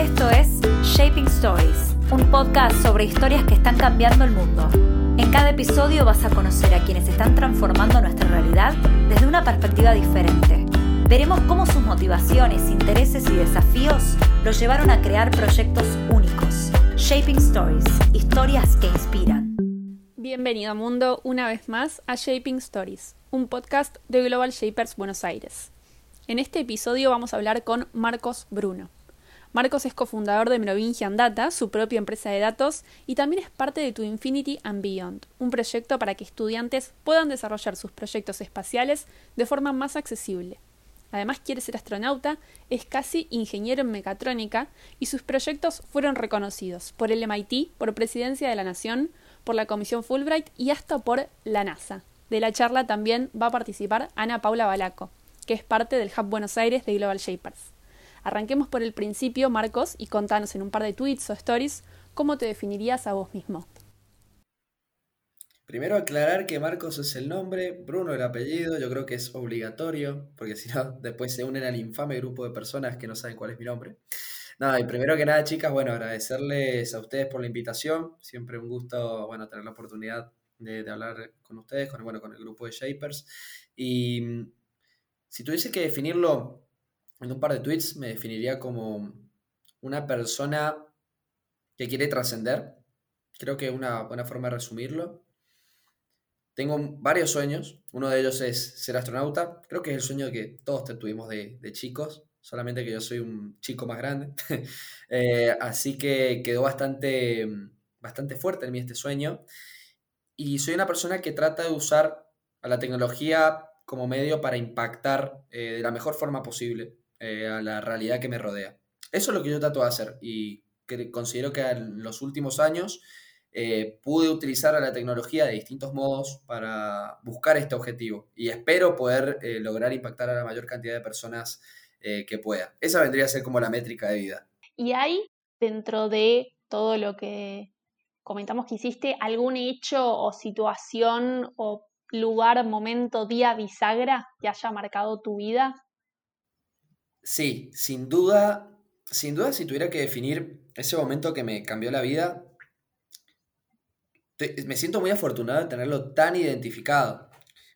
Esto es Shaping Stories, un podcast sobre historias que están cambiando el mundo. En cada episodio vas a conocer a quienes están transformando nuestra realidad desde una perspectiva diferente. Veremos cómo sus motivaciones, intereses y desafíos los llevaron a crear proyectos únicos. Shaping Stories, historias que inspiran. Bienvenido mundo una vez más a Shaping Stories, un podcast de Global Shapers Buenos Aires. En este episodio vamos a hablar con Marcos Bruno. Marcos es cofundador de Merovingian Data, su propia empresa de datos, y también es parte de To Infinity and Beyond, un proyecto para que estudiantes puedan desarrollar sus proyectos espaciales de forma más accesible. Además quiere ser astronauta, es casi ingeniero en mecatrónica y sus proyectos fueron reconocidos por el MIT, por Presidencia de la Nación, por la Comisión Fulbright y hasta por la NASA. De la charla también va a participar Ana Paula Balaco, que es parte del Hub Buenos Aires de Global Shapers. Arranquemos por el principio, Marcos, y contanos en un par de tweets o stories cómo te definirías a vos mismo. Primero aclarar que Marcos es el nombre, Bruno el apellido, yo creo que es obligatorio, porque si no, después se unen al infame grupo de personas que no saben cuál es mi nombre. Nada, y primero que nada, chicas, bueno, agradecerles a ustedes por la invitación. Siempre un gusto, bueno, tener la oportunidad de, hablar con ustedes, bueno, con el grupo de Shapers. Y mm, si tuviese que definirlo en un par de tweets me definiría como una persona que quiere trascender. Creo que es una buena forma de resumirlo. Tengo varios sueños. Uno de ellos es ser astronauta. Creo que es el sueño que todos tuvimos de, chicos, solamente que yo soy un chico más grande. Eh, así que quedó bastante, bastante fuerte en mí este sueño. Y soy una persona que trata de usar a la tecnología como medio para impactar eh, de la mejor forma posible eh, a la realidad que me rodea. Eso es lo que yo trato de hacer y considero que en los últimos años eh, pude utilizar a la tecnología de distintos modos para buscar este objetivo y espero poder eh, lograr impactar a la mayor cantidad de personas que pueda. Esa vendría a ser como la métrica de vida. ¿Y hay dentro de todo lo que comentamos que hiciste algún hecho o situación o lugar, momento, día bisagra que haya marcado tu vida? Sí, sin duda, sin duda si tuviera que definir ese momento que me cambió la vida, me siento muy afortunado de tenerlo tan identificado.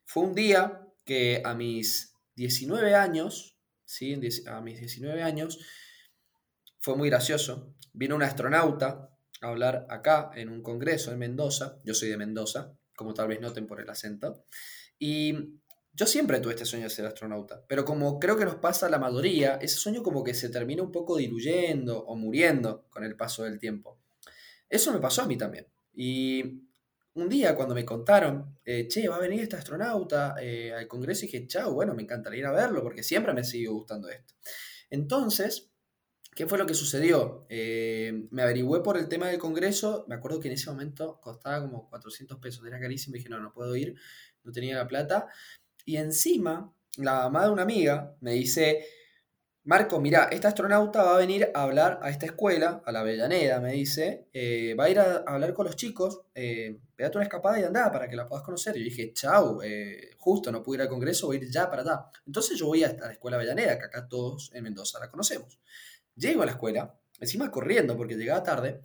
Fue un día que a mis 19 años, ¿sí? a mis 19 años, fue muy gracioso. Vino un astronauta a hablar acá en un congreso en Mendoza. Yo soy de Mendoza, como tal vez noten por el acento. Y yo siempre tuve este sueño de ser astronauta, pero como creo que nos pasa a la mayoría, ese sueño como que se termina un poco diluyendo o muriendo con el paso del tiempo. Eso me pasó a mí también. Y un día cuando me contaron, eh, che, va a venir este astronauta eh, al Congreso, y dije, chao, bueno, me encantaría ir a verlo porque siempre me sigue gustando esto. Entonces, ¿qué fue lo que sucedió? Eh, me averigüé por el tema del Congreso, me acuerdo que en ese momento costaba como 400 pesos, era carísimo, dije, no, no puedo ir, no tenía la plata. Y encima, la mamá de una amiga me dice, Marco, mira, esta astronauta va a venir a hablar a esta escuela, a la Avellaneda, me dice, eh, va a ir a, hablar con los chicos, eh, pégate una escapada y anda para que la puedas conocer. Y yo dije, chau, eh, justo no pude ir al congreso, voy a ir ya para allá. Entonces yo voy a la escuela Avellaneda, que acá todos en Mendoza la conocemos. Llego a la escuela, encima corriendo porque llegaba tarde,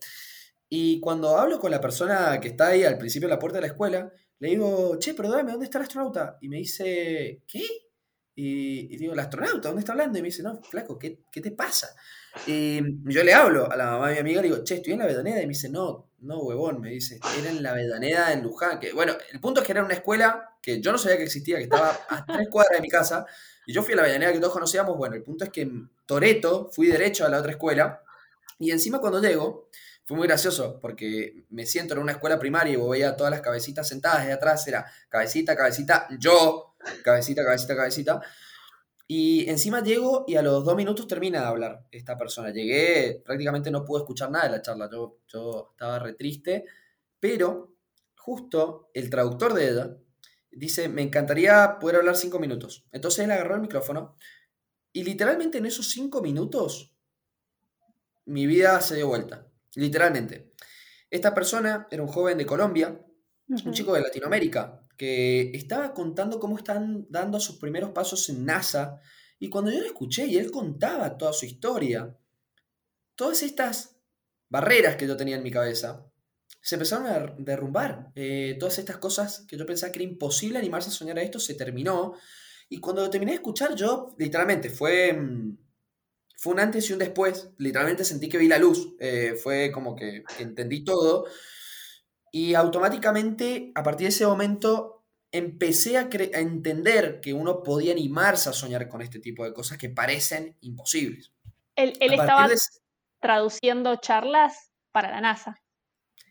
y cuando hablo con la persona que está ahí al principio de la puerta de la escuela, le digo, che, perdóname, ¿dónde está el astronauta? Y me dice, ¿qué? Y, digo, ¿el astronauta? ¿Dónde está hablando? Y me dice, no, flaco, ¿qué, qué te pasa? Y yo le hablo a la mamá de mi amiga, le digo, che, estoy en la Vedaneda. Y me dice, no, no, huevón, me dice, era en la Vedaneda en Luján. Bueno, el punto es que era una escuela que yo no sabía que existía, que estaba a tres cuadras de mi casa. Y yo fui a la Vedaneda que todos conocíamos. Bueno, el punto es que en Toreto fui derecho a la otra escuela. Y encima cuando llego, fue muy gracioso porque me siento en una escuela primaria y veía todas las cabecitas sentadas de atrás, era cabecita, cabecita, yo, cabecita, cabecita, cabecita. Y encima llego y a los dos minutos termina de hablar esta persona. Llegué, prácticamente no pude escuchar nada de la charla, yo, yo estaba re triste, pero justo el traductor de ella dice, me encantaría poder hablar cinco minutos. Entonces él agarró el micrófono y literalmente en esos cinco minutos mi vida se dio vuelta. Literalmente. Esta persona era un joven de Colombia, un chico de Latinoamérica, que estaba contando cómo están dando sus primeros pasos en NASA. Y cuando yo lo escuché y él contaba toda su historia, todas estas barreras que yo tenía en mi cabeza se empezaron a derrumbar. Eh, todas estas cosas que yo pensaba que era imposible animarse a soñar a esto, se terminó. Y cuando terminé de escuchar, yo literalmente fue, mm, fue un antes y un después. Literalmente sentí que vi la luz. Eh, fue como que, entendí todo. Y automáticamente, a partir de ese momento, empecé a, a, entender que uno podía animarse a soñar con este tipo de cosas que parecen imposibles. Él, estaba traduciendo charlas para la NASA.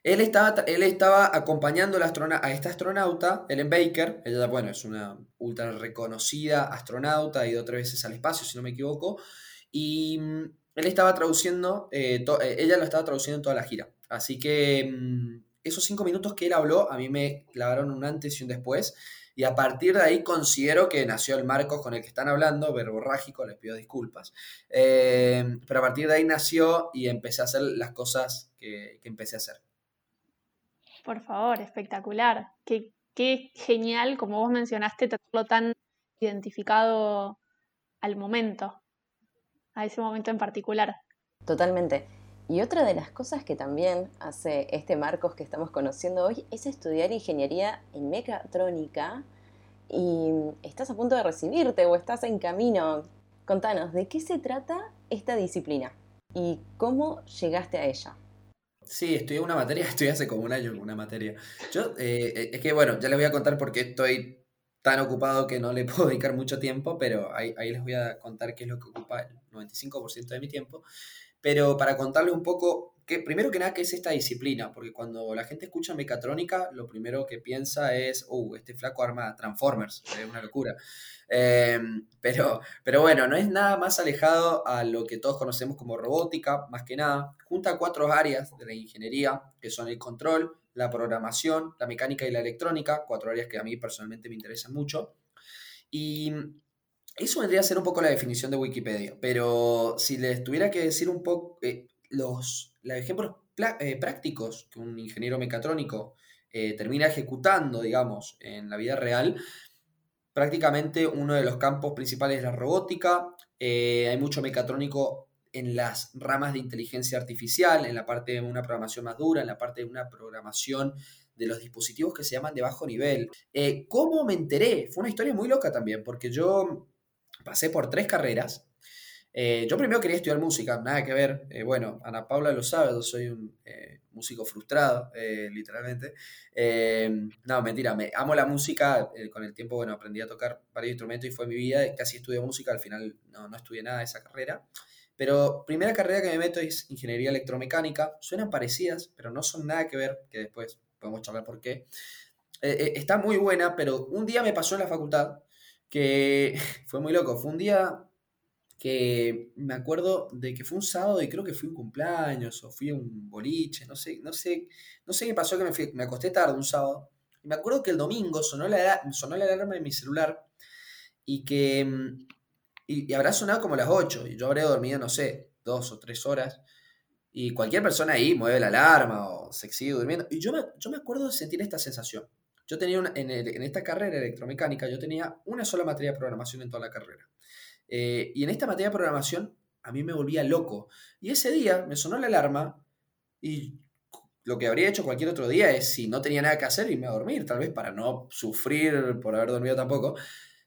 Él estaba, él estaba acompañando a esta astronauta, Ellen Baker. Ella, bueno, es una ultra reconocida astronauta, ha ido tres veces al espacio, si no me equivoco. Y mm, él estaba traduciendo, eh, eh, ella lo estaba traduciendo en toda la gira. Así que mm, esos cinco minutos que él habló, a mí me clavaron un antes y un después. Y a partir de ahí considero que nació el Marcos con el que están hablando, verborrágico, les pido disculpas. Eh, pero a partir de ahí nació y empecé a hacer las cosas que, empecé a hacer. Por favor, espectacular. Qué, qué genial, como vos mencionaste, tenerlo tan identificado al momento, a ese momento en particular. Totalmente. Y otra de las cosas que también hace este Marcos que estamos conociendo hoy es estudiar ingeniería en mecatrónica y estás a punto de recibirte o estás en camino. Contanos, ¿de qué se trata esta disciplina y cómo llegaste a ella? Sí, estudié una materia, estudié hace como un año una materia. Yo, eh, es que bueno, ya les voy a contar por qué estoy tan ocupado que no le puedo dedicar mucho tiempo, pero ahí, ahí les voy a contar qué es lo que ocupa el 95% de mi tiempo. Pero para contarles un poco, que, primero que nada, ¿qué es esta disciplina? Porque cuando la gente escucha mecatrónica, lo primero que piensa es, uh, este flaco arma Transformers, es una locura. Em, pero, pero bueno, no es nada más alejado a lo que todos conocemos como robótica, más que nada. Junta cuatro áreas de la ingeniería, que son el control, la programación, la mecánica y la electrónica, cuatro áreas que a mí personalmente me interesan mucho. Y eso vendría a ser un poco la definición de Wikipedia, pero si les tuviera que decir un poco eh, los, ejemplos eh, prácticos que un ingeniero mecatrónico eh, termina ejecutando, digamos, en la vida real, prácticamente uno de los campos principales es la robótica, hay mucho mecatrónico en las ramas de inteligencia artificial, en la parte de una programación más dura, en la parte de una programación de los dispositivos que se llaman de bajo nivel. ¿Cómo me enteré? Fue una historia muy loca también, porque yo pasé por tres carreras. Eh, yo primero quería estudiar música, nada que ver. Eh, bueno, Ana Paula lo sabe, yo soy un eh, músico frustrado, literalmente. no, mentira, me amo la música. con el tiempo, bueno, aprendí a tocar varios instrumentos y fue mi vida. Casi estudié música, al final no, no estudié nada de esa carrera. Pero primera carrera que me meto es ingeniería electromecánica. Suenan parecidas, pero no son nada que ver, que después podemos charlar por qué. está muy buena, pero un día me pasó en la facultad que fue muy loco. Fue un día que me acuerdo de que fue un sábado y creo que fui un cumpleaños o fui a un boliche, no sé, no sé, no sé qué pasó que me, acosté tarde un sábado. Y me acuerdo que el domingo sonó la, sonó la alarma de mi celular y que mm, y, habrá sonado como las 8 y yo habré dormido, no sé, dos o tres horas. Y cualquier persona ahí mueve la alarma o se sigue durmiendo. Y yo me, yo me acuerdo de sentir esta sensación. Yo tenía una, en, esta carrera electromecánica, yo tenía una sola materia de programación en toda la carrera. Eh, y en esta materia de programación a mí me volvía loco. Y ese día me sonó la alarma y lo que habría hecho cualquier otro día es, si no tenía nada que hacer, irme a dormir, tal vez para no sufrir por haber dormido tampoco.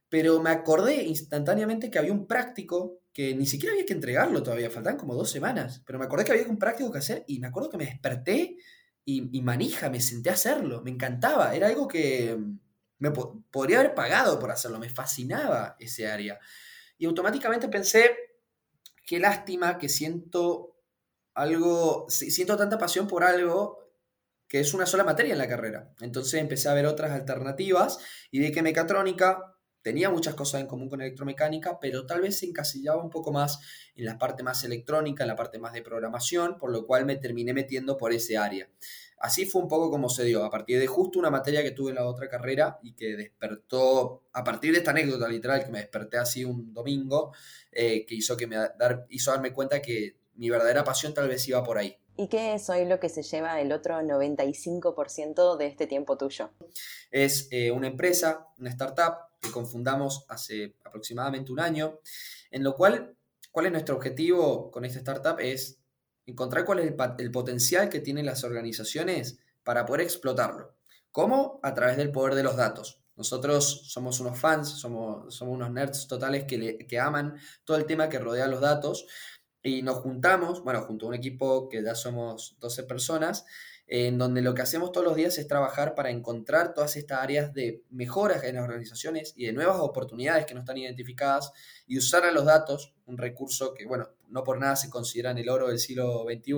Pero me acordé instantáneamente que había un práctico que ni siquiera había que entregarlo todavía, faltaban como dos semanas, pero me acordé que había un práctico que hacer y me acuerdo que me desperté y, manija, me senté a hacerlo, me encantaba, era algo que me podría haber pagado por hacerlo, me fascinaba ese área. Y automáticamente pensé, qué lástima que siento algo, siento tanta pasión por algo que es una sola materia en la carrera. Entonces empecé a ver otras alternativas y de que mecatrónica tenía muchas cosas en común con electromecánica, pero tal vez se encasillaba un poco más en la parte más electrónica, en la parte más de programación, por lo cual me terminé metiendo por ese área. Así fue un poco como se dio, a partir de justo una materia que tuve en la otra carrera y que despertó, a partir de esta anécdota literal, que me desperté así un domingo, eh, que hizo, que me dar, hizo darme cuenta que mi verdadera pasión tal vez iba por ahí. ¿Y qué es hoy lo que se lleva el otro 95% de este tiempo tuyo? Es eh, una empresa, una startup que confundamos hace aproximadamente un año, en lo cual, ¿cuál es nuestro objetivo con esta startup? Es encontrar cuál es el, potencial que tienen las organizaciones para poder explotarlo. ¿Cómo? A través del poder de los datos. Nosotros somos unos fans, somos, unos nerds totales que, que aman todo el tema que rodea los datos y nos juntamos, bueno, junto a un equipo que ya somos 12 personas, en donde lo que hacemos todos los días es trabajar para encontrar todas estas áreas de mejoras en las organizaciones y de nuevas oportunidades que no están identificadas y usar a los datos, un recurso que, bueno, no por nada se considera en el oro del siglo XXI,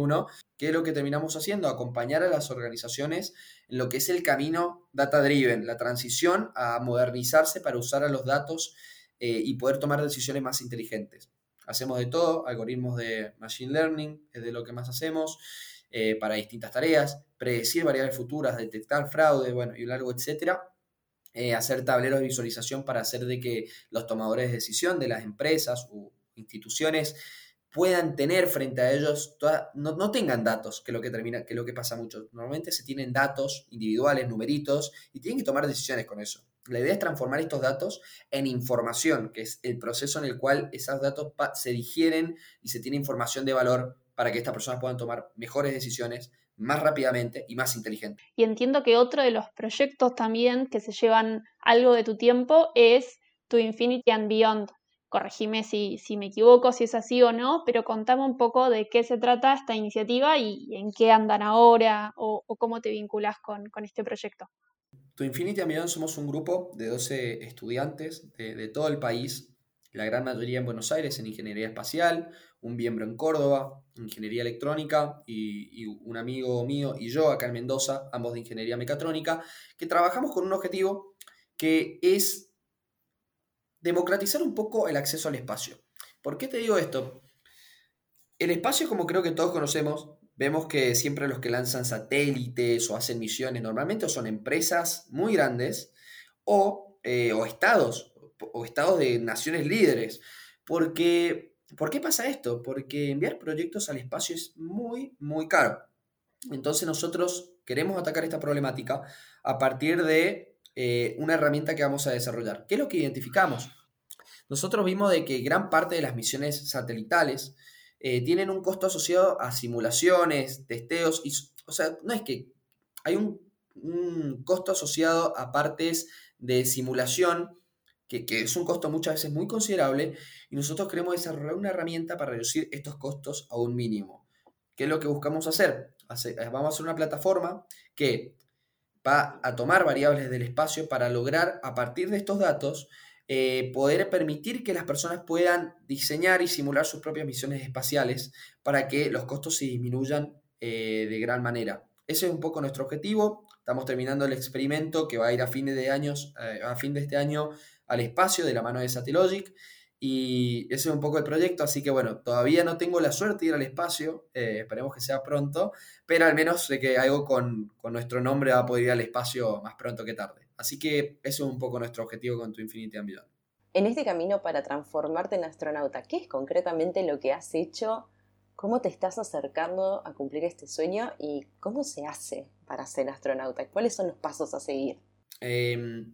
que es lo que terminamos haciendo, acompañar a las organizaciones en lo que es el camino data-driven, la transición a modernizarse para usar a los datos eh, y poder tomar decisiones más inteligentes. Hacemos de todo, algoritmos de machine learning es de lo que más hacemos. Eh, para distintas tareas, predecir variables futuras, detectar fraude, bueno, y un largo etcétera. Eh, hacer tableros de visualización para hacer de que los tomadores de decisión de las empresas u instituciones puedan tener frente a ellos, no, no, tengan datos, que es lo que termina, que lo que pasa mucho. Normalmente se tienen datos individuales, numeritos, y tienen que tomar decisiones con eso. La idea es transformar estos datos en información, que es el proceso en el cual esos datos se digieren y se tiene información de valor para que estas personas puedan tomar mejores decisiones más rápidamente y más inteligente. Y entiendo que otro de los proyectos también que se llevan algo de tu tiempo es tu Infinity and Beyond. Corregime si, si me equivoco, si es así o no, pero contame un poco de qué se trata esta iniciativa y en qué andan ahora o, cómo te vinculas con, este proyecto. Tu Infinity and Beyond somos un grupo de 12 estudiantes de, de todo el país la gran mayoría en Buenos Aires en ingeniería espacial, un miembro en Córdoba, ingeniería electrónica, y, un amigo mío y yo acá en Mendoza, ambos de ingeniería mecatrónica, que trabajamos con un objetivo que es democratizar un poco el acceso al espacio. ¿Por qué te digo esto? El espacio, como creo que todos conocemos, vemos que siempre los que lanzan satélites o hacen misiones normalmente son empresas muy grandes o, eh, o estados o estados de naciones líderes. Porque, ¿Por qué pasa esto? Porque enviar proyectos al espacio es muy, muy caro. Entonces nosotros queremos atacar esta problemática a partir de eh, una herramienta que vamos a desarrollar. ¿Qué es lo que identificamos? Nosotros vimos de que gran parte de las misiones satelitales eh, tienen un costo asociado a simulaciones, testeos, y, o sea, no es que hay un, un costo asociado a partes de simulación que, es un costo muchas veces muy considerable, y nosotros queremos desarrollar una herramienta para reducir estos costos a un mínimo. ¿Qué es lo que buscamos hacer? Eh, vamos a hacer una plataforma que va a tomar variables del espacio para lograr, a partir de estos datos, eh, poder permitir que las personas puedan diseñar y simular sus propias misiones espaciales para que los costos se disminuyan eh, de gran manera. Ese es un poco nuestro objetivo. Estamos terminando el experimento que va a ir a fin de años, a fin de este año al espacio de la mano de Satellogic. Y ese es un poco el proyecto, así que bueno, todavía no tengo la suerte de ir al espacio, eh, esperemos que sea pronto, pero al menos sé que algo con, con, nuestro nombre va a poder ir al espacio más pronto que tarde. Así que eso es un poco nuestro objetivo con tu Infinity Ambition. En este camino para transformarte en astronauta, ¿qué es concretamente lo que has hecho? ¿Cómo te estás acercando a cumplir este sueño y cómo se hace para ser astronauta? ¿Cuáles son los pasos a seguir? Eh,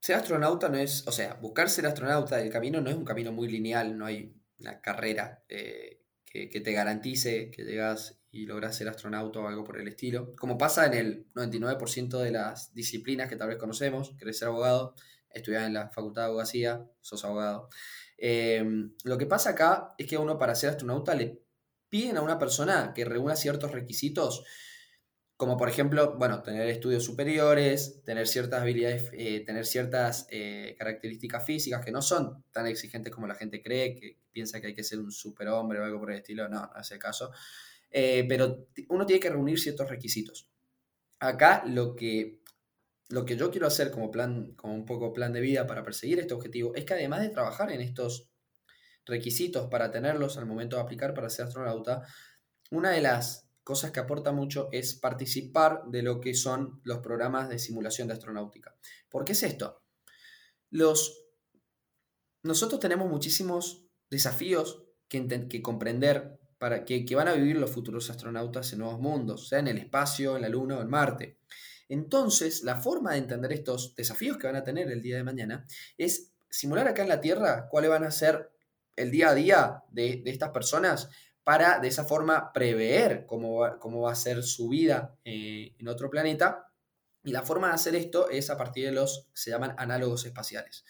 ser astronauta no es, o sea, buscar ser astronauta del camino no es un camino muy lineal, no hay una carrera eh, que, te garantice que llegas y logras ser astronauta o algo por el estilo. Como pasa en el 99% de las disciplinas que tal vez conocemos, querés ser abogado, estudiar en la facultad de abogacía, sos abogado. Em, lo que pasa acá es que uno para ser astronauta le piden a una persona que reúna ciertos requisitos como por ejemplo, bueno, tener estudios superiores, tener ciertas habilidades, eh, tener ciertas eh, características físicas que no son tan exigentes como la gente cree, que piensa que hay que ser un superhombre o algo por el estilo, no, no es el caso. Eh, pero uno tiene que reunir ciertos requisitos. Acá lo que, lo que yo quiero hacer como plan, como un poco plan de vida para perseguir este objetivo, es que además de trabajar en estos requisitos para tenerlos al momento de aplicar para ser astronauta, una de las cosas que aporta mucho es participar de lo que son los programas de simulación de astronáutica. ¿Por qué es esto? Los, nosotros tenemos muchísimos desafíos que, que comprender para que, que, van a vivir los futuros astronautas en nuevos mundos, sea en el espacio, en la Luna o en Marte. Entonces, la forma de entender estos desafíos que van a tener el día de mañana es simular acá en la Tierra cuáles van a ser el día a día de, de estas personas para de esa forma prever cómo va, cómo va a ser su vida eh, en otro planeta. Y la forma de hacer esto es a partir de los, se llaman análogos espaciales.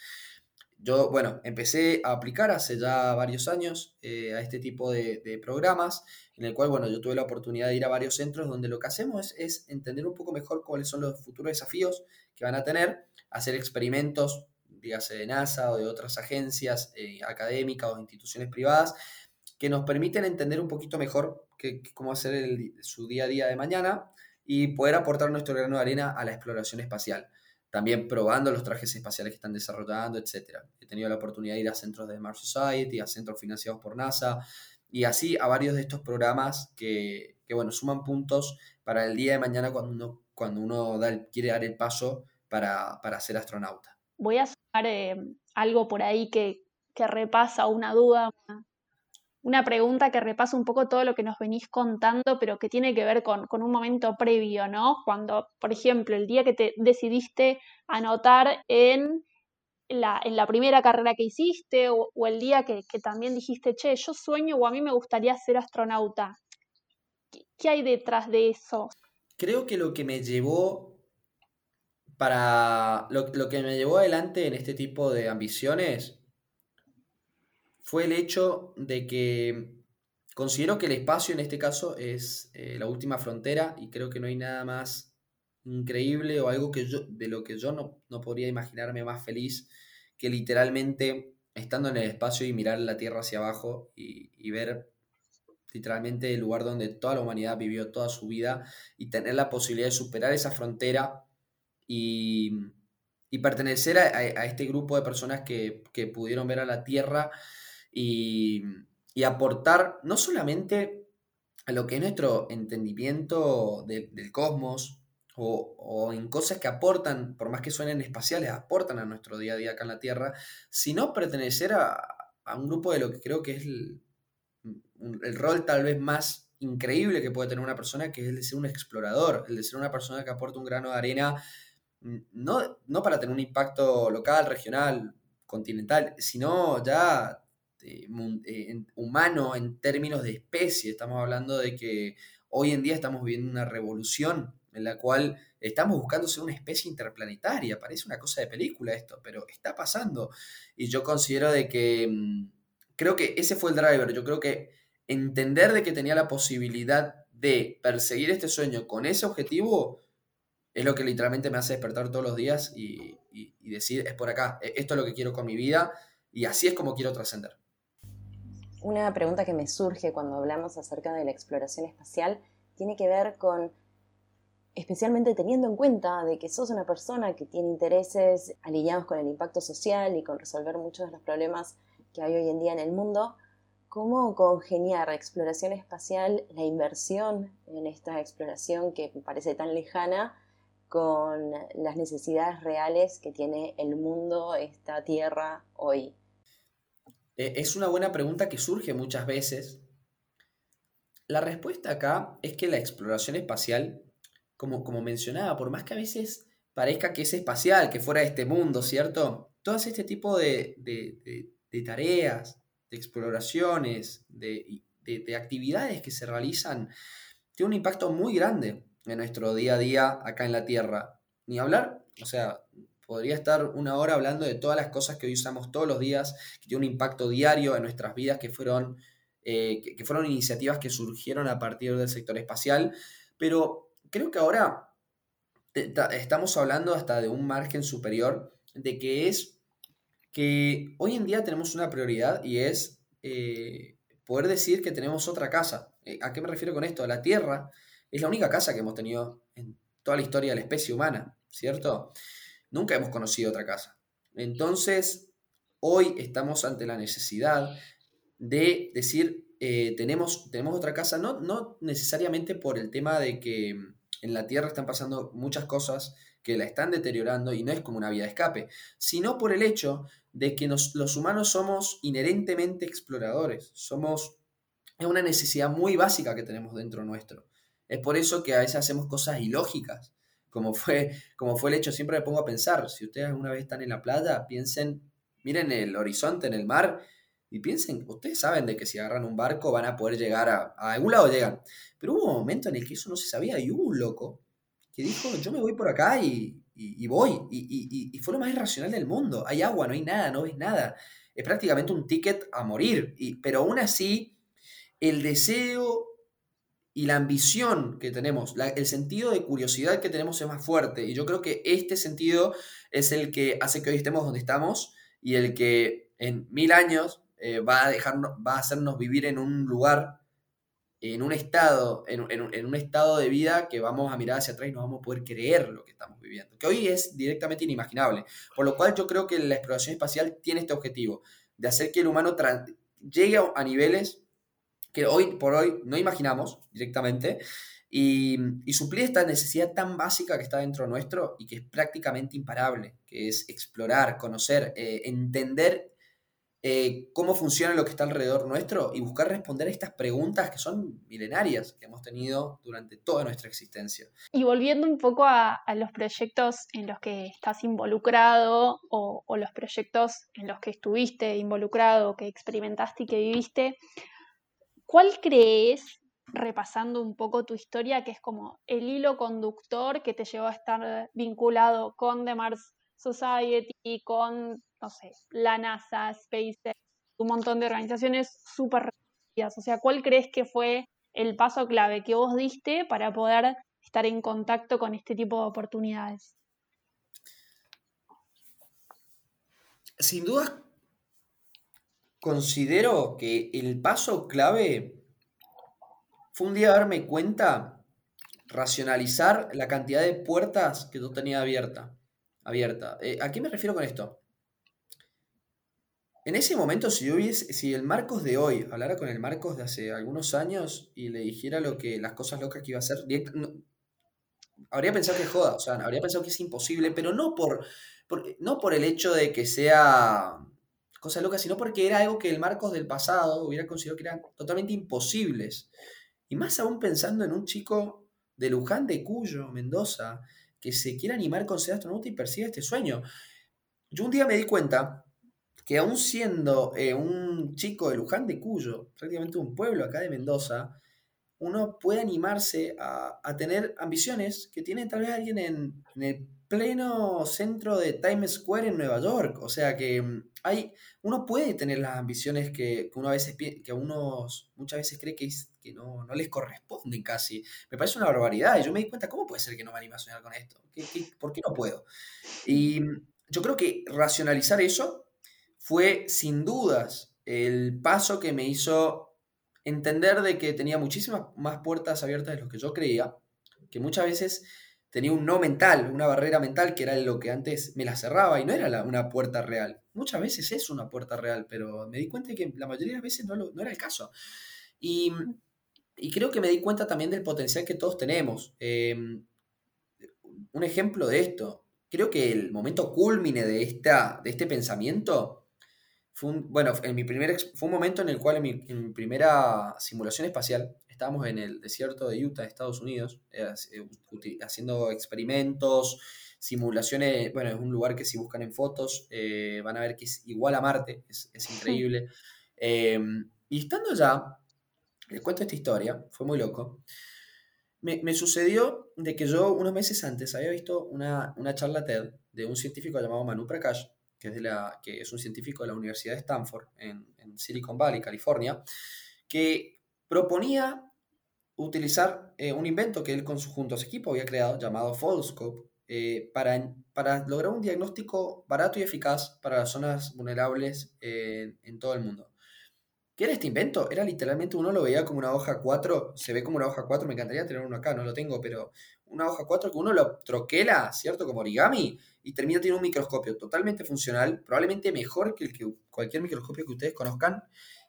Yo, bueno, empecé a aplicar hace ya varios años eh, a este tipo de, programas, en el cual, bueno, yo tuve la oportunidad de ir a varios centros donde lo que hacemos es, entender un poco mejor cuáles son los futuros desafíos que van a tener, hacer experimentos, dígase de NASA o de otras agencias eh, académicas o instituciones privadas, que nos permiten entender un poquito mejor cómo hacer su día a día de mañana y poder aportar nuestro grano de arena a la exploración espacial también probando los trajes espaciales que están desarrollando, etc. He tenido la oportunidad de ir a centros de Mars Society, a centros financiados por NASA y así a varios de estos programas que, bueno, suman puntos para el día de mañana cuando uno, cuando uno quiere dar el paso para, ser astronauta. Voy a sumar eh, algo por ahí que, que repasa una duda, pregunta que repasa un poco todo lo que nos venís contando, pero que tiene que ver con, un momento previo, ¿no? Cuando, por ejemplo, el día que te decidiste anotar en la, en la primera carrera que hiciste o, el día que, también dijiste, che, yo sueño o a mí me gustaría ser astronauta. ¿Qué, hay detrás de eso? Creo que lo que me llevó para lo que me llevó adelante en este tipo de ambiciones fue el hecho de que considero que el espacio en este caso es eh, la última frontera y creo que no hay nada más increíble o algo que yo, de lo que yo no, no podría imaginarme más feliz que literalmente estando en el espacio y mirar la Tierra hacia abajo y, ver literalmente el lugar donde toda la humanidad vivió toda su vida y tener la posibilidad de superar esa frontera y, pertenecer a, este grupo de personas que, que, pudieron ver a la Tierra y, aportar no solamente a lo que es nuestro entendimiento del cosmos o, en cosas que aportan, por más que suenen espaciales, aportan a nuestro día a día acá en la Tierra, sino pertenecer a, un grupo de lo que creo que es el, rol tal vez más increíble que puede tener una persona, que es el de ser un explorador, el de ser una persona que aporta un grano de arena, no, no para tener un impacto local, regional, continental, sino ya este, eh, humano en términos de especie. Estamos hablando de que hoy en día estamos viviendo una revolución en la cual estamos buscando ser una especie interplanetaria. Parece una cosa de película esto, pero está pasando. Y yo considero de que mm, creo que ese fue el driver. Yo creo que entender de que tenía la posibilidad de perseguir este sueño con ese objetivo es lo que literalmente me hace despertar todos los días y, decir, es por acá, e-, esto es lo que quiero con mi vida y así es como quiero trascender. Una pregunta que me surge cuando hablamos acerca de la exploración espacial tiene que ver con, especialmente teniendo en cuenta de que sos una persona que tiene intereses alineados con el impacto social y con resolver muchos de los problemas que hay hoy en día en el mundo, ¿cómo congeniar exploración espacial, la inversión en esta exploración que parece tan lejana, con las necesidades reales que tiene el mundo, esta Tierra hoy? Eh, es una buena pregunta que surge muchas veces. La respuesta acá es que la exploración espacial, como, como mencionaba, por más que a veces parezca que es espacial, que fuera de este mundo, ¿cierto? Todas este tipo de, tareas, de exploraciones, de, de, actividades que se realizan, tiene un impacto muy grande en nuestro día a día acá en la Tierra. Ni hablar, o sea, Podría estar una hora hablando de todas las cosas que hoy usamos todos los días, que tienen un impacto diario en nuestras vidas, que fueron, eh, que, fueron iniciativas que surgieron a partir del sector espacial. Pero creo que ahora estamos hablando hasta de un margen superior de que es que hoy en día tenemos una prioridad y es eh, poder decir que tenemos otra casa. Eh, ¿A qué me refiero con esto? La Tierra es la única casa que hemos tenido en toda la historia de la especie humana, ¿cierto? Nunca hemos conocido otra casa. Entonces, hoy estamos ante la necesidad de decir, eh, tenemos, tenemos otra casa, no, no necesariamente por el tema de que en la Tierra están pasando muchas cosas que la están deteriorando y no es como una vía de escape, sino por el hecho de que los humanos somos inherentemente exploradores, somos, es una necesidad muy básica que tenemos dentro nuestro. Es por eso que a veces hacemos cosas ilógicas, como fue, como fue el hecho, siempre me pongo a pensar, si ustedes alguna vez están en la playa, piensen, miren el horizonte en el mar Y piensen, ustedes saben de que si agarran un barco van a poder llegar a, algún lado llegan. Pero hubo un momento en el que eso no se sabía y hubo un loco que dijo, yo me voy por acá y, y, voy. Y, y, fue lo más irracional del mundo. Hay agua, no hay nada, no ves nada. Es prácticamente un ticket a morir. pero aún así, el deseo y la ambición que tenemos, el sentido de curiosidad que tenemos es más fuerte. Y yo creo que este sentido es el que hace que hoy estemos donde estamos y el que en mil años eh, va, a dejarnos, va a hacernos vivir en un lugar, en un estado, en, en, un estado de vida que vamos a mirar hacia atrás y no vamos a poder creer lo que estamos viviendo, que hoy es directamente inimaginable. Por lo cual yo creo que la exploración espacial tiene este objetivo, de hacer que el humano llegue a niveles que hoy por hoy no imaginamos directamente, y, suplir esta necesidad tan básica que está dentro nuestro y que es prácticamente imparable, que es explorar, conocer, eh, entender eh, cómo funciona lo que está alrededor nuestro y buscar responder a estas preguntas que son milenarias que hemos tenido durante toda nuestra existencia. Y volviendo un poco a, los proyectos en los que estás involucrado o, o los proyectos en los que estuviste involucrado, que experimentaste y que viviste, ¿Cuál crees, repasando un poco tu historia, que es como el hilo conductor que te llevó a estar vinculado con The Mars Society, con, no sé, la NASA, SpaceX, un montón de organizaciones súper reconocidas? O sea, ¿cuál crees que fue el paso clave que vos diste para poder estar en contacto con este tipo de oportunidades? Sin duda, considero que el paso clave fue un día darme cuenta, racionalizar la cantidad de puertas que yo tenía abierta. abierta. Eh, ¿A qué me refiero con esto? En ese momento, si, yo si el Marcos de hoy hablara con el Marcos de hace algunos años y le dijera lo que las cosas locas que iba a hacer, habría pensado que joda, o sea, habría pensado que es imposible, pero no por, no por el hecho de que sea cosa loca, sino porque era algo que el Marcos del pasado hubiera considerado que eran totalmente imposibles. Y más aún pensando en un chico de Luján de Cuyo, Mendoza, que se quiere animar con ser astronauta y persigue este sueño. Yo un día me di cuenta que aún siendo eh, un chico de Luján de Cuyo, prácticamente un pueblo acá de Mendoza, uno puede animarse a, tener ambiciones que tiene tal vez alguien en, en el pleno centro de Times Square en Nueva York. O sea que mm, hay, uno puede tener las ambiciones que, uno a veces que unos muchas veces cree que, que no, les corresponden casi. Me parece una barbaridad. Y yo me di cuenta, ¿cómo puede ser que no me anime a soñar con esto? por qué no puedo? Y mm, yo creo que racionalizar eso fue sin dudas el paso que me hizo entender de que tenía muchísimas más puertas abiertas de lo que yo creía, que muchas veces tenía un no mental, una barrera mental que era lo que antes me la cerraba y no era una puerta real. Muchas veces es una puerta real, pero me di cuenta de que la mayoría de las veces no, era el caso. Y, y, creo que me di cuenta también del potencial que todos tenemos. Em, un ejemplo de esto, creo que el momento culmine de, esta, de este pensamiento fue un, bueno, en mi primer, fue un momento en el cual en mi, en mi primera simulación espacial estábamos en el desierto de Utah, Estados Unidos, eh, eh, haciendo experimentos, simulaciones, bueno, es un lugar que si buscan en fotos eh, van a ver que es igual a Marte, es, increíble. Em, y estando allá, les cuento esta historia, fue muy loco. Me, sucedió de que yo unos meses antes había visto una, charla TED de un científico llamado Manu Prakash, que es, un científico de la Universidad de Stanford en, Silicon Valley, California, que proponía utilizar eh, un invento que él con su, junto a su equipo había creado llamado Foldscope eh, para, para lograr un diagnóstico barato y eficaz para las zonas vulnerables en todo el mundo. ¿Qué era este invento? Era literalmente, uno lo veía como una hoja 4, se ve como una hoja 4, me encantaría tener uno acá, no lo tengo, pero una hoja 4 que uno lo troquela, ¿cierto? Como origami, y termina teniendo un microscopio totalmente funcional, probablemente mejor que, el que cualquier microscopio que ustedes conozcan.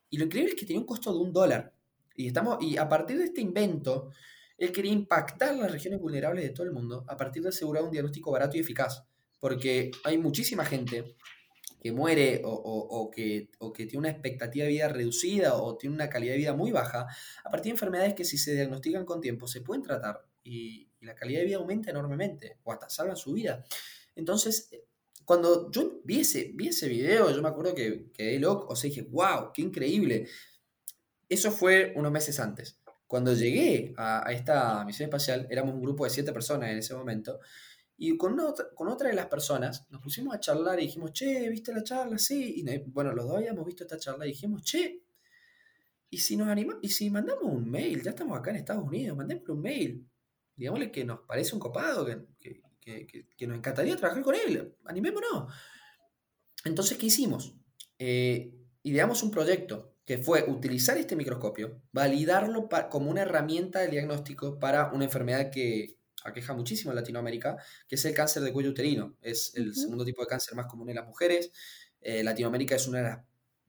Y lo increíble es que tenía un costo de un dólar. Y, estamos, y a partir de este invento, él quería impactar las regiones vulnerables de todo el mundo a partir de asegurar un diagnóstico barato y eficaz. Porque hay muchísima gente que muere o, que, que, tiene una expectativa de vida reducida o tiene una calidad de vida muy baja a partir de enfermedades que si se diagnostican con tiempo se pueden tratar y, y la calidad de vida aumenta enormemente o hasta salvan su vida. Entonces, cuando yo vi ese, vi ese video, yo me acuerdo que quedé loco, o sea, dije, wow, qué increíble. Eso fue unos meses antes. Cuando llegué a, esta misión espacial, éramos un grupo de siete personas en ese momento, y con, con otra de las personas nos pusimos a charlar y dijimos, che, ¿viste la charla? Sí. Y bueno, los dos habíamos visto esta charla y dijimos, che, ¿y si nos anima y si mandamos un mail? Ya estamos acá en Estados Unidos, mandémosle un mail. Digámosle que nos parece un copado, que, que, nos encantaría trabajar con él. Animémonos. Entonces, ¿qué hicimos? Eh, ideamos un proyecto que fue utilizar este microscopio, validarlo como una herramienta de diagnóstico para una enfermedad que aqueja muchísimo en Latinoamérica, que es el cáncer de cuello uterino. Es el segundo tipo de cáncer más común en las mujeres. Eh, Latinoamérica es una de las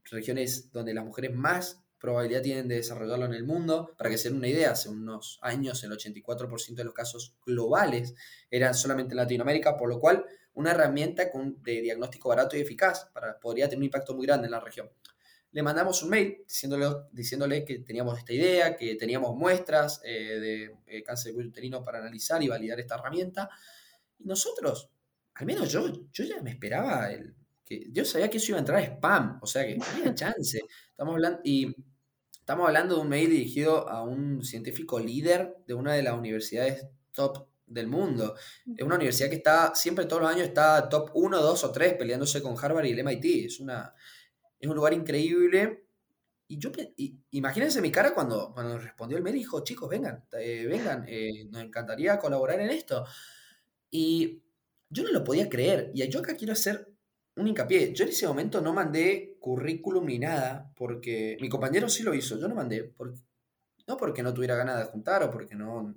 regiones donde las mujeres más probabilidad tienen de desarrollarlo en el mundo. Para que se den una idea, hace unos años el 84% de los casos globales eran solamente en Latinoamérica, por lo cual una herramienta de diagnóstico barato y eficaz para, podría tener un impacto muy grande en la región le mandamos un mail diciéndole, diciéndole que teníamos esta idea, que teníamos muestras eh, de eh, cáncer de uterino para analizar y validar esta herramienta. Y nosotros, al menos yo, yo ya me esperaba, el, que yo sabía que eso iba a entrar a spam, o sea que no había chance. Estamos hablando, y estamos hablando de un mail dirigido a un científico líder de una de las universidades top del mundo. Es una universidad que está, siempre todos los años está top 1, 2 o 3 peleándose con Harvard y el MIT. Es una, es un lugar increíble. Y yo, imagínense mi cara cuando, cuando respondió el mail y dijo, chicos, vengan, eh, vengan, eh, nos encantaría colaborar en esto. Y yo no lo podía creer. Y yo acá quiero hacer un hincapié. Yo en ese momento no mandé currículum ni nada, porque mi compañero sí lo hizo, yo no mandé, no porque no tuviera ganas de juntar o porque no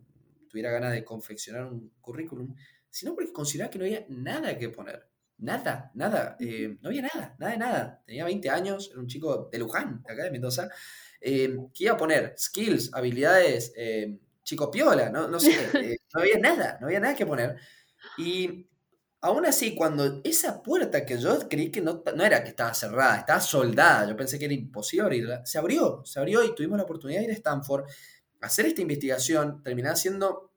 tuviera ganas de confeccionar un currículum, sino porque consideraba que no había nada que poner. Nada, nada, eh, no había nada, nada de nada. Tenía 20 años, era un chico de Luján, de acá de Mendoza, eh, que iba a poner skills, habilidades, eh, chico piola, no, no sé, no había nada, no había nada que poner. Y aún así, cuando esa puerta que yo creí que no, era que estaba cerrada, estaba soldada, yo pensé que era imposible abrirla, se abrió, se abrió y tuvimos la oportunidad de ir a Stanford, hacer esta investigación, terminar haciendo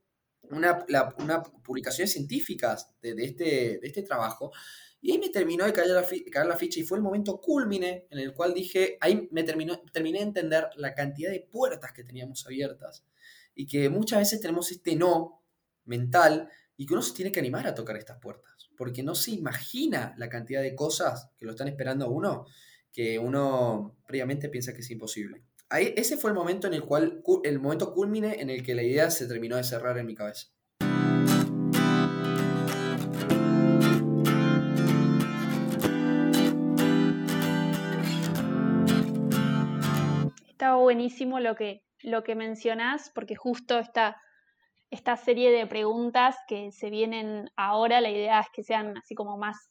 una, una publicaciones científicas de, este, este trabajo. Y ahí me terminó de caer la, caer la, ficha y fue el momento culmine en el cual dije, ahí me terminó, terminé de entender la cantidad de puertas que teníamos abiertas y que muchas veces tenemos este no mental y que uno se tiene que animar a tocar estas puertas, porque no se imagina la cantidad de cosas que lo están esperando a uno que uno previamente piensa que es imposible ese fue el momento en el cual, el momento culmine en el que la idea se terminó de cerrar en mi cabeza. Estaba buenísimo lo que, lo que mencionás, porque justo esta, esta serie de preguntas que se vienen ahora, la idea es que sean así como más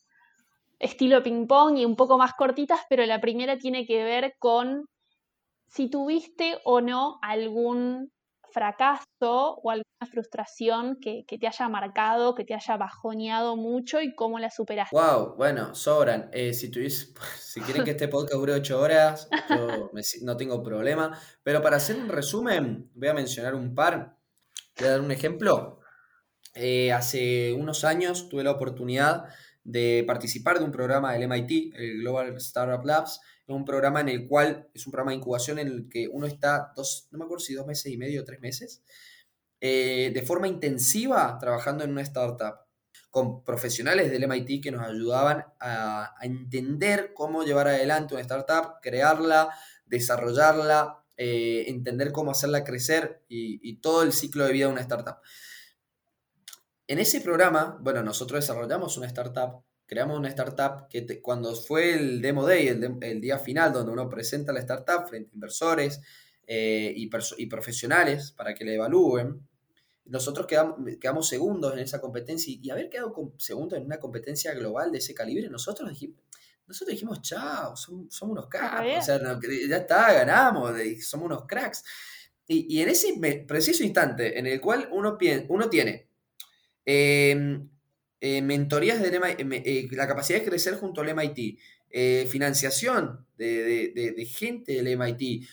estilo ping-pong y un poco más cortitas, pero la primera tiene que ver con si tuviste o no algún fracaso o alguna frustración que, te haya marcado, que te haya bajoneado mucho y cómo la superaste. Wow, bueno, sobran. Eh, si, si quieren que este podcast dure ocho horas, yo no tengo problema. Pero para hacer un resumen, voy a mencionar un par. Voy a dar un ejemplo. Eh, hace unos años tuve la oportunidad de participar de un programa del MIT, el Global Startup Labs, es un programa en el cual, es un programa de incubación en el que uno está dos, no me acuerdo si dos meses y medio o tres meses, eh, de forma intensiva trabajando en una startup con profesionales del MIT que nos ayudaban a, entender cómo llevar adelante una startup, crearla, desarrollarla, eh, entender cómo hacerla crecer y, todo el ciclo de vida de una startup. En ese programa, bueno, nosotros desarrollamos una startup creamos una startup que cuando fue el Demo Day, el, día final donde uno presenta la startup frente a inversores eh, y, profesionales para que la evalúen, nosotros quedamos, quedamos, segundos en esa competencia y, haber quedado segundos en una competencia global de ese calibre, nosotros dijimos, nosotros dijimos, chao, somos, unos cracks, o sea, ya está, ganamos, somos unos cracks. Y, en ese preciso instante en el cual uno, uno tiene eh, eh, mentorías del MIT, eh, eh, la capacidad de crecer junto al MIT, financiación de, gente del MIT,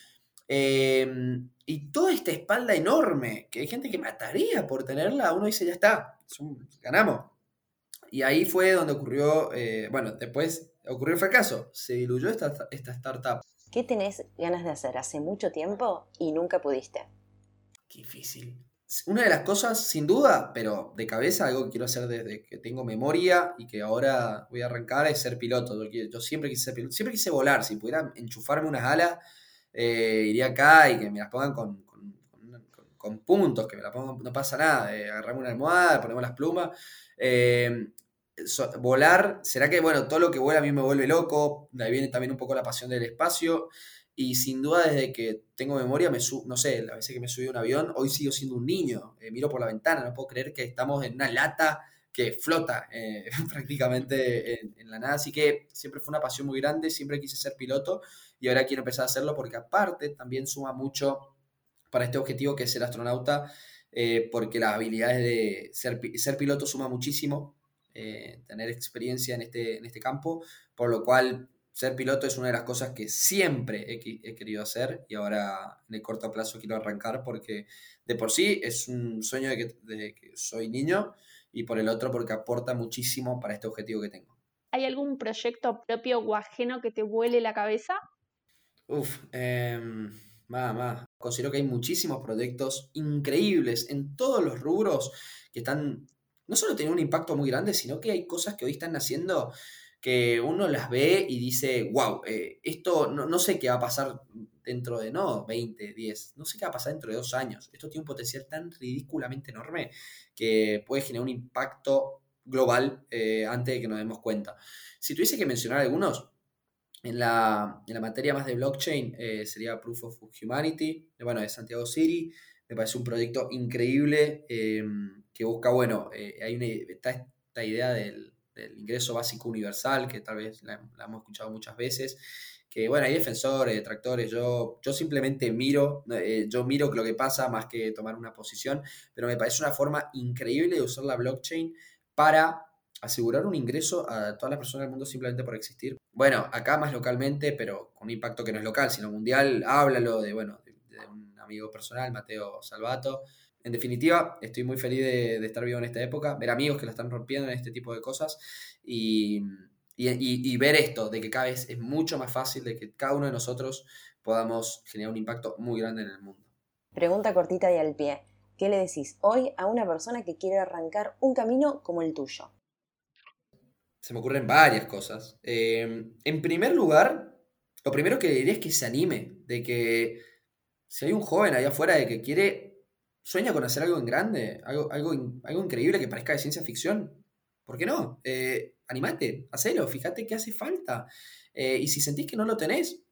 em, y toda esta espalda enorme, que hay gente que mataría por tenerla, uno dice, ya está, ganamos. Y ahí fue donde ocurrió, eh, bueno, después ocurrió el fracaso, se diluyó esta, esta startup. ¿Qué tenés ganas de hacer hace mucho tiempo y nunca pudiste? Qué difícil. Una de las cosas, sin duda, pero de cabeza, algo que quiero hacer desde que tengo memoria y que ahora voy a arrancar, es ser piloto. Yo, siempre quise ser piloto, siempre quise volar. Si pudiera enchufarme unas alas, eh, iría acá y que me las pongan con, con, puntos, que me las pongan, no pasa nada. Eh, agarramos una almohada, ponemos las plumas. Eh, volar, será que, bueno, todo lo que vuela a mí me vuelve loco, de ahí viene también un poco la pasión del espacio, y sin duda desde que tengo memoria, me no sé, la vez que me subí a un avión, hoy sigo siendo un niño, eh, miro por la ventana, no puedo creer que estamos en una lata que flota eh, prácticamente en, la nada, así que siempre fue una pasión muy grande, siempre quise ser piloto y ahora quiero empezar a hacerlo porque aparte también suma mucho para este objetivo que es ser astronauta, eh, porque las habilidades de ser, ser piloto suma muchísimo, eh, tener experiencia en este, en este campo, por lo cual ser piloto es una de las cosas que siempre he, querido hacer y ahora en el corto plazo quiero arrancar porque de por sí es un sueño de que, soy niño y por el otro porque aporta muchísimo para este objetivo que tengo. ¿Hay algún proyecto propio o ajeno que te vuele la cabeza? Uf, eh, más, más. Considero que hay muchísimos proyectos increíbles en todos los rubros que están no solo tiene un impacto muy grande, sino que hay cosas que hoy están naciendo que uno las ve y dice, wow, eh, esto no, sé qué va a pasar dentro de, no, 20, 10, no sé qué va a pasar dentro de dos años. Esto tiene un potencial tan ridículamente enorme que puede generar un impacto global eh, antes de que nos demos cuenta. Si tuviese que mencionar algunos, en la, materia más de blockchain eh, sería Proof of Humanity, bueno, de Santiago City, me parece un proyecto increíble que busca, bueno, eh, hay una, está esta idea del, ingreso básico universal, que tal vez la, hemos escuchado muchas veces, que bueno, hay defensores, detractores, yo, yo simplemente miro, eh, yo miro lo que pasa más que tomar una posición, pero me parece una forma increíble de usar la blockchain para asegurar un ingreso a todas las personas del mundo simplemente por existir. Bueno, acá más localmente, pero con un impacto que no es local, sino mundial, háblalo de, bueno, de un amigo personal, Mateo Salvato, en definitiva, estoy muy feliz de, estar vivo en esta época, ver amigos que la están rompiendo en este tipo de cosas y, ver esto, de que cada vez es mucho más fácil de que cada uno de nosotros podamos generar un impacto muy grande en el mundo. Pregunta cortita y al pie. ¿Qué le decís hoy a una persona que quiere arrancar un camino como el tuyo? Se me ocurren varias cosas. Eh, en primer lugar, lo primero que le diría es que se anime, de que si hay un joven allá afuera de que quiere sueña con hacer algo en grande, algo, algo, algo increíble que parezca de ciencia ficción, ¿por qué no? Eh, animate, hacelo, fíjate qué hace falta. Eh, y si sentís que no lo tenés,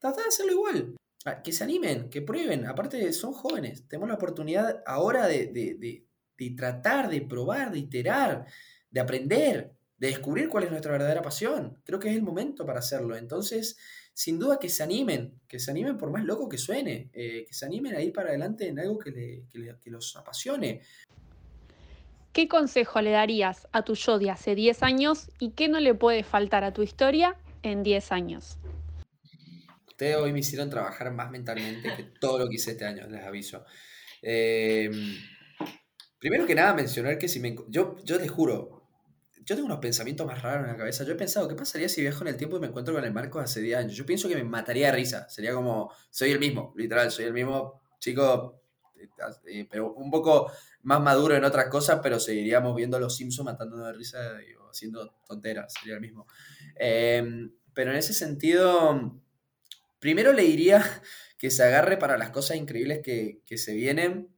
trata de hacerlo igual. Ah, que se animen, que prueben. Aparte, son jóvenes. Tenemos la oportunidad ahora de, de, de tratar, de probar, de iterar, de aprender, de descubrir cuál es nuestra verdadera pasión. Creo que es el momento para hacerlo. Entonces, sin duda que se animen, que se animen por más loco que suene, eh, que se animen a ir para adelante en algo que, los apasione. ¿Qué consejo le darías a tu yo de hace 10 años y qué no le puede faltar a tu historia en 10 años? Ustedes hoy me hicieron trabajar más mentalmente que todo lo que hice este año, les aviso. Em, primero que nada, mencionar que si me... Yo, yo les juro, yo tengo unos pensamientos más raros en la cabeza. Yo he pensado, ¿qué pasaría si viajo en el tiempo y me encuentro con el Marcos hace 10 años? Yo pienso que me mataría de risa. Sería como, soy el mismo, literal, soy el mismo chico, eh, pero un poco más maduro en otras cosas, pero seguiríamos viendo a los Simpsons matándonos de risa y haciendo tonteras, sería el mismo. Em, pero en ese sentido, primero le diría que se agarre para las cosas increíbles que, que se vienen,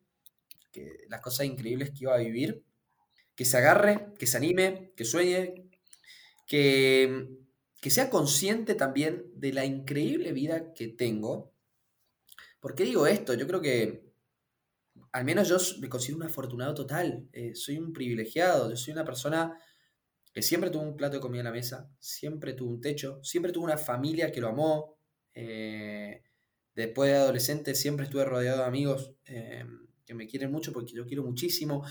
que, las cosas increíbles que iba a vivir que se agarre, que se anime, que sueñe, que, que sea consciente también de la increíble vida que tengo. ¿Por qué digo esto? Yo creo que al menos yo me considero un afortunado total. Eh, soy un privilegiado. Yo soy una persona que siempre tuvo un plato de comida en la mesa, siempre tuvo un techo, siempre tuvo una familia que lo amó. Eh, después de adolescente siempre estuve rodeado de amigos eh, que me quieren mucho porque yo quiero muchísimo.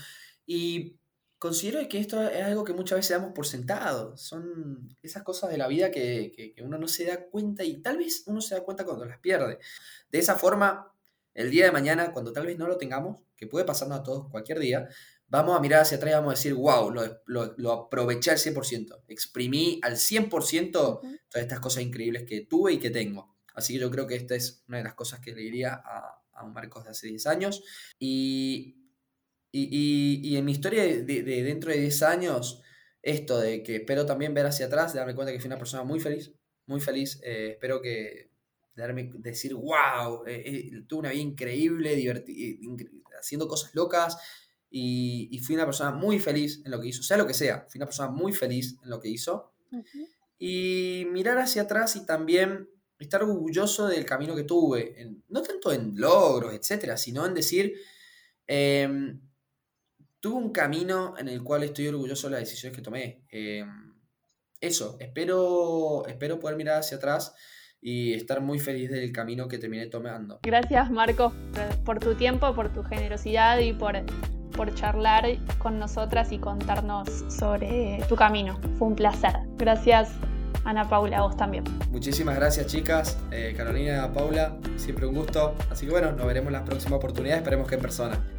Y considero que esto es algo que muchas veces damos por sentado. Son esas cosas de la vida que, uno no se da cuenta y tal vez uno se da cuenta cuando las pierde. De esa forma, el día de mañana, cuando tal vez no lo tengamos, que puede pasarnos a todos cualquier día, vamos a mirar hacia atrás y vamos a decir, wow, lo, aproveché al 100%, exprimí al 100% todas estas cosas increíbles que tuve y que tengo. Así que yo creo que esta es una de las cosas que le diría a, a un Marcos de hace 10 años. Y, y, en mi historia de, dentro de 10 años, esto de que espero también ver hacia atrás, de darme cuenta que fui una persona muy feliz, muy feliz. Eh, espero que darme, decir, wow, eh, eh, tuve una vida increíble, haciendo cosas locas. Y, fui una persona muy feliz en lo que hizo, sea lo que sea, fui una persona muy feliz en lo que hizo. Y mirar hacia atrás y también estar orgulloso del camino que tuve, no tanto en logros, etcétera, sino en decir, em, tuve un camino en el cual estoy orgulloso de las decisiones que tomé. Em, eso, espero, espero poder mirar hacia atrás y estar muy feliz del camino que terminé tomando. Gracias Marco por tu tiempo, por tu generosidad y por, por charlar con nosotras y contarnos sobre tu camino. Fue un placer. Gracias Ana Paula, vos también. Muchísimas gracias chicas, eh, Carolina, Paula, siempre un gusto. Así que bueno, nos veremos en las próximas oportunidades, esperemos que en persona.